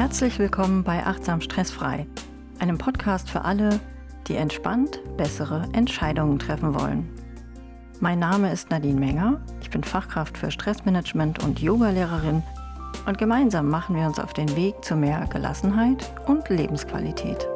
Herzlich willkommen bei Achtsam Stressfrei, einem Podcast für alle, die entspannt bessere Entscheidungen treffen wollen. Mein Name ist Nadine Menger, ich bin Fachkraft für Stressmanagement und Yogalehrerin und gemeinsam machen wir uns auf den Weg zu mehr Gelassenheit und Lebensqualität.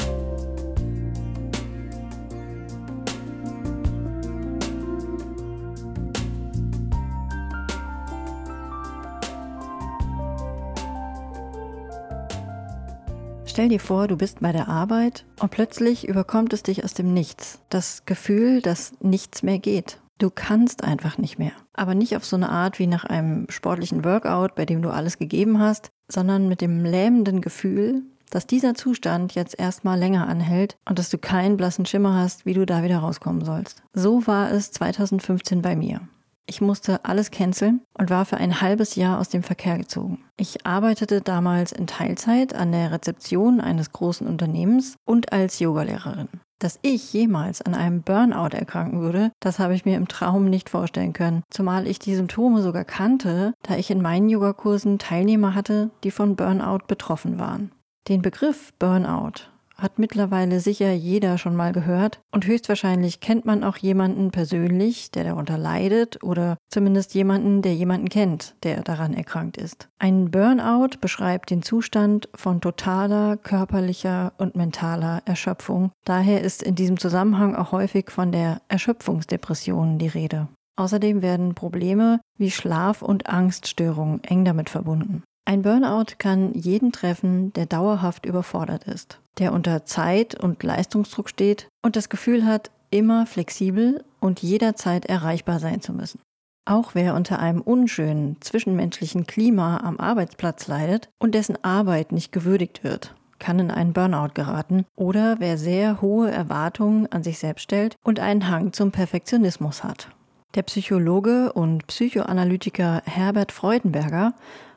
Stell dir vor, du bist bei der Arbeit und plötzlich überkommt es dich aus dem Nichts. Das Gefühl, dass nichts mehr geht. Du kannst einfach nicht mehr. Aber nicht auf so eine Art wie nach einem sportlichen Workout, bei dem du alles gegeben hast, sondern mit dem lähmenden Gefühl, dass dieser Zustand jetzt erstmal länger anhält und dass du keinen blassen Schimmer hast, wie du da wieder rauskommen sollst. So war es 2015 bei mir. Ich musste alles canceln und war für ein halbes Jahr aus dem Verkehr gezogen. Ich arbeitete damals in Teilzeit an der Rezeption eines großen Unternehmens und als Yogalehrerin. Dass ich jemals an einem Burnout erkranken würde, das habe ich mir im Traum nicht vorstellen können, zumal ich die Symptome sogar kannte, da ich in meinen Yogakursen Teilnehmer hatte, die von Burnout betroffen waren. Den Begriff Burnout hat mittlerweile sicher jeder schon mal gehört und höchstwahrscheinlich kennt man auch jemanden persönlich, der darunter leidet oder zumindest jemanden, der jemanden kennt, der daran erkrankt ist. Ein Burnout beschreibt den Zustand von totaler körperlicher und mentaler Erschöpfung. Daher ist in diesem Zusammenhang auch häufig von der Erschöpfungsdepression die Rede. Außerdem werden Probleme wie Schlaf- und Angststörungen eng damit verbunden. Ein Burnout kann jeden treffen, der dauerhaft überfordert ist, der unter Zeit- und Leistungsdruck steht und das Gefühl hat, immer flexibel und jederzeit erreichbar sein zu müssen. Auch wer unter einem unschönen zwischenmenschlichen Klima am Arbeitsplatz leidet und dessen Arbeit nicht gewürdigt wird, kann in einen Burnout geraten oder wer sehr hohe Erwartungen an sich selbst stellt und einen Hang zum Perfektionismus hat. Der Psychologe und Psychoanalytiker Herbert Freudenberger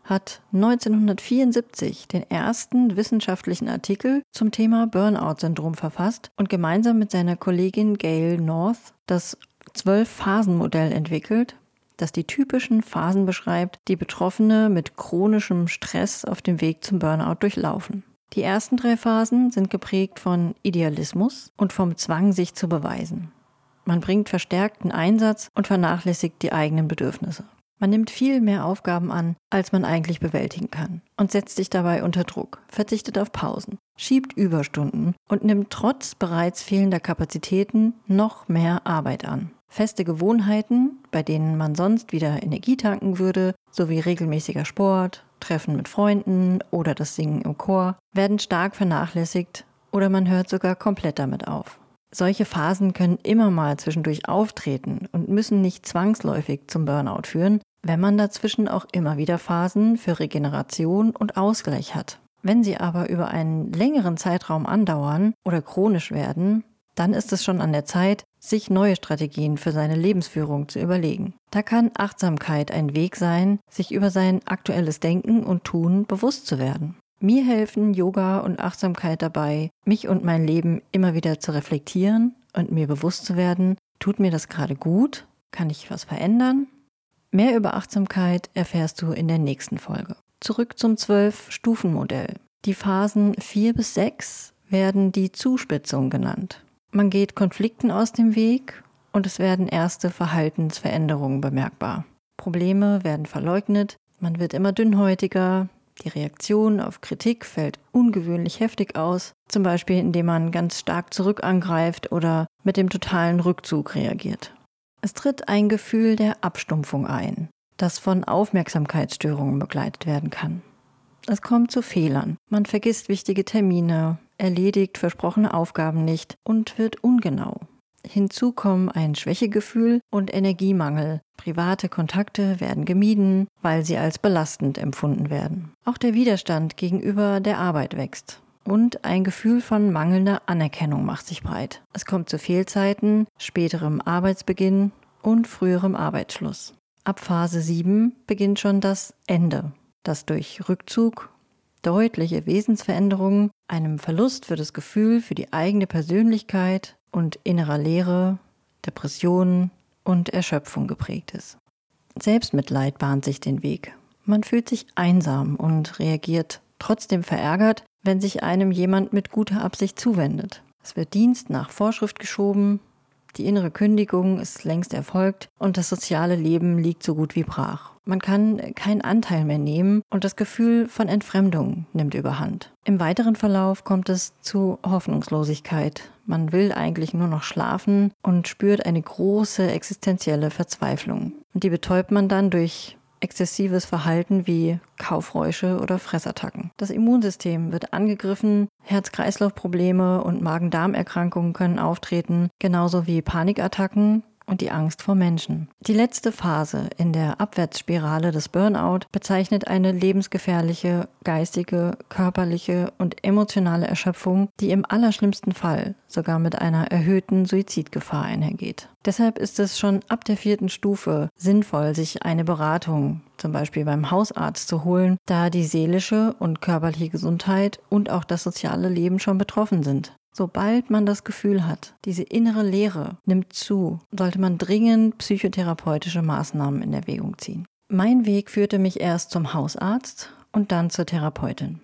hat 1974 den ersten wissenschaftlichen Artikel zum Thema Burnout-Syndrom verfasst und gemeinsam mit seiner Kollegin Gail North das Zwölf-Phasen-Modell entwickelt, das die typischen Phasen beschreibt, die Betroffene mit chronischem Stress auf dem Weg zum Burnout durchlaufen. Die ersten drei Phasen sind geprägt von Idealismus und vom Zwang, sich zu beweisen. Man bringt verstärkten Einsatz und vernachlässigt die eigenen Bedürfnisse. Man nimmt viel mehr Aufgaben an, als man eigentlich bewältigen kann und setzt sich dabei unter Druck, verzichtet auf Pausen, schiebt Überstunden und nimmt trotz bereits fehlender Kapazitäten noch mehr Arbeit an. Feste Gewohnheiten, bei denen man sonst wieder Energie tanken würde, sowie regelmäßiger Sport, Treffen mit Freunden oder das Singen im Chor, werden stark vernachlässigt oder man hört sogar komplett damit auf. Solche Phasen können immer mal zwischendurch auftreten und müssen nicht zwangsläufig zum Burnout führen, wenn man dazwischen auch immer wieder Phasen für Regeneration und Ausgleich hat. Wenn sie aber über einen längeren Zeitraum andauern oder chronisch werden, dann ist es schon an der Zeit, sich neue Strategien für seine Lebensführung zu überlegen. Da kann Achtsamkeit ein Weg sein, sich über sein aktuelles Denken und Tun bewusst zu werden. Mir helfen Yoga und Achtsamkeit dabei, mich und mein Leben immer wieder zu reflektieren und mir bewusst zu werden, tut mir das gerade gut? Kann ich was verändern? Mehr über Achtsamkeit erfährst du in der nächsten Folge. Zurück zum Zwölf-Stufen-Modell. Die Phasen 4 bis 6 werden die Zuspitzung genannt. Man geht Konflikten aus dem Weg und es werden erste Verhaltensveränderungen bemerkbar. Probleme werden verleugnet, man wird immer dünnhäutiger, die Reaktion auf Kritik fällt ungewöhnlich heftig aus, zum Beispiel indem man ganz stark zurück angreift oder mit dem totalen Rückzug reagiert. Es tritt ein Gefühl der Abstumpfung ein, das von Aufmerksamkeitsstörungen begleitet werden kann. Es kommt zu Fehlern. Man vergisst wichtige Termine, erledigt versprochene Aufgaben nicht und wird ungenau. Hinzu kommen ein Schwächegefühl und Energiemangel. Private Kontakte werden gemieden, weil sie als belastend empfunden werden. Auch der Widerstand gegenüber der Arbeit wächst. Und ein Gefühl von mangelnder Anerkennung macht sich breit. Es kommt zu Fehlzeiten, späterem Arbeitsbeginn und früherem Arbeitsschluss. Ab Phase 7 beginnt schon das Ende, das durch Rückzug, deutliche Wesensveränderungen, einem Verlust für das Gefühl für die eigene Persönlichkeit und innerer Leere, Depressionen und Erschöpfung geprägt ist. Selbstmitleid bahnt sich den Weg. Man fühlt sich einsam und reagiert trotzdem verärgert, wenn sich einem jemand mit guter Absicht zuwendet. Es wird Dienst nach Vorschrift geschoben, die innere Kündigung ist längst erfolgt und das soziale Leben liegt so gut wie brach. Man kann keinen Anteil mehr nehmen und das Gefühl von Entfremdung nimmt überhand. Im weiteren Verlauf kommt es zu Hoffnungslosigkeit. Man will eigentlich nur noch schlafen und spürt eine große existenzielle Verzweiflung. Und die betäubt man dann durch exzessives Verhalten wie Kaufräusche oder Fressattacken. Das Immunsystem wird angegriffen, Herz-Kreislauf-Probleme und Magen-Darm-Erkrankungen können auftreten, genauso wie Panikattacken und die Angst vor Menschen. Die letzte Phase in der Abwärtsspirale des Burnout bezeichnet eine lebensgefährliche geistige, körperliche und emotionale Erschöpfung, die im allerschlimmsten Fall sogar mit einer erhöhten Suizidgefahr einhergeht. Deshalb ist es schon ab der vierten Stufe sinnvoll, sich eine Beratung, zum Beispiel beim Hausarzt, zu holen, da die seelische und körperliche Gesundheit und auch das soziale Leben schon betroffen sind. Sobald man das Gefühl hat, diese innere Leere nimmt zu, sollte man dringend psychotherapeutische Maßnahmen in Erwägung ziehen. Mein Weg führte mich erst zum Hausarzt und dann zur Therapeutin.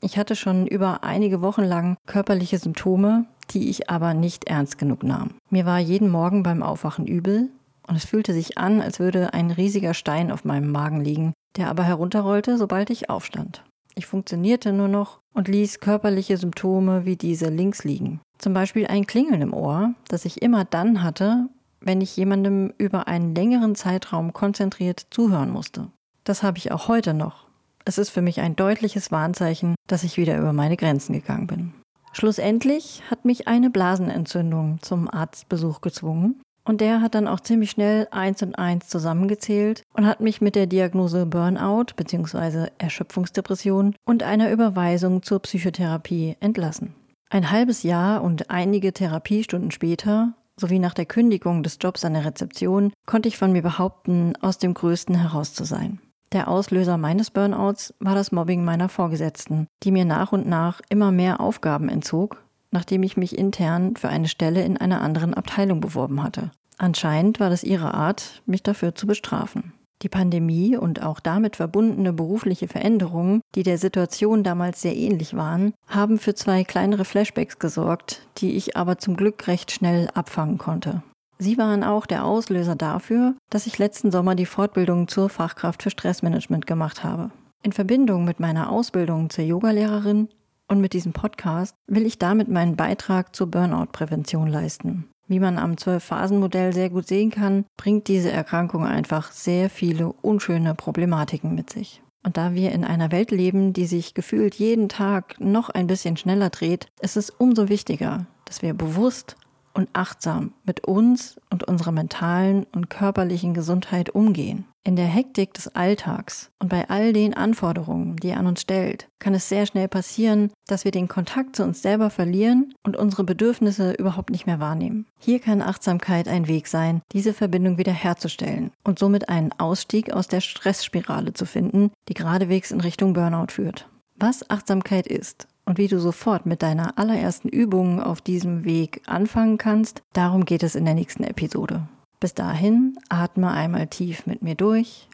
Ich hatte schon über einige Wochen lang körperliche Symptome, die ich aber nicht ernst genug nahm. Mir war jeden Morgen beim Aufwachen übel und es fühlte sich an, als würde ein riesiger Stein auf meinem Magen liegen, der aber herunterrollte, sobald ich aufstand. Ich funktionierte nur noch und ließ körperliche Symptome wie diese links liegen. Zum Beispiel ein Klingeln im Ohr, das ich immer dann hatte, wenn ich jemandem über einen längeren Zeitraum konzentriert zuhören musste. Das habe ich auch heute noch. Es ist für mich ein deutliches Warnzeichen, dass ich wieder über meine Grenzen gegangen bin. Schlussendlich hat mich eine Blasenentzündung zum Arztbesuch gezwungen und der hat dann auch ziemlich schnell eins und eins zusammengezählt und hat mich mit der Diagnose Burnout bzw. Erschöpfungsdepression und einer Überweisung zur Psychotherapie entlassen. Ein halbes Jahr und einige Therapiestunden später sowie nach der Kündigung des Jobs an der Rezeption konnte ich von mir behaupten, aus dem Größten heraus zu sein. Der Auslöser meines Burnouts war das Mobbing meiner Vorgesetzten, die mir nach und nach immer mehr Aufgaben entzog nachdem ich mich intern für eine Stelle in einer anderen Abteilung beworben hatte. Anscheinend war das ihre Art, mich dafür zu bestrafen. Die Pandemie und auch damit verbundene berufliche Veränderungen, die der Situation damals sehr ähnlich waren, haben für zwei kleinere Flashbacks gesorgt, die ich aber zum Glück recht schnell abfangen konnte. Sie waren auch der Auslöser dafür, dass ich letzten Sommer die Fortbildung zur Fachkraft für Stressmanagement gemacht habe. In Verbindung mit meiner Ausbildung zur Yogalehrerin und mit diesem Podcast will ich damit meinen Beitrag zur Burnout-Prävention leisten. Wie man am Zwölf-Phasen-Modell sehr gut sehen kann, bringt diese Erkrankung einfach sehr viele unschöne Problematiken mit sich. Und da wir in einer Welt leben, die sich gefühlt jeden Tag noch ein bisschen schneller dreht, ist es umso wichtiger, dass wir bewusst und achtsam mit uns und unserer mentalen und körperlichen Gesundheit umgehen. In der Hektik des Alltags und bei all den Anforderungen, die er an uns stellt, kann es sehr schnell passieren, dass wir den Kontakt zu uns selber verlieren und unsere Bedürfnisse überhaupt nicht mehr wahrnehmen. Hier kann Achtsamkeit ein Weg sein, diese Verbindung wiederherzustellen und somit einen Ausstieg aus der Stressspirale zu finden, die geradewegs in Richtung Burnout führt. Was Achtsamkeit ist und wie du sofort mit deiner allerersten Übung auf diesem Weg anfangen kannst, darum geht es in der nächsten Episode. Bis dahin atme einmal tief mit mir durch.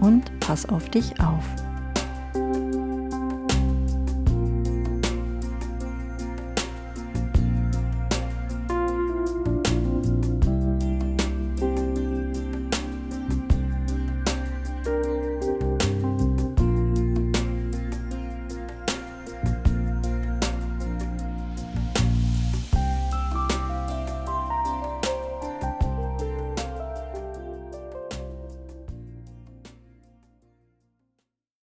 Und pass auf dich auf.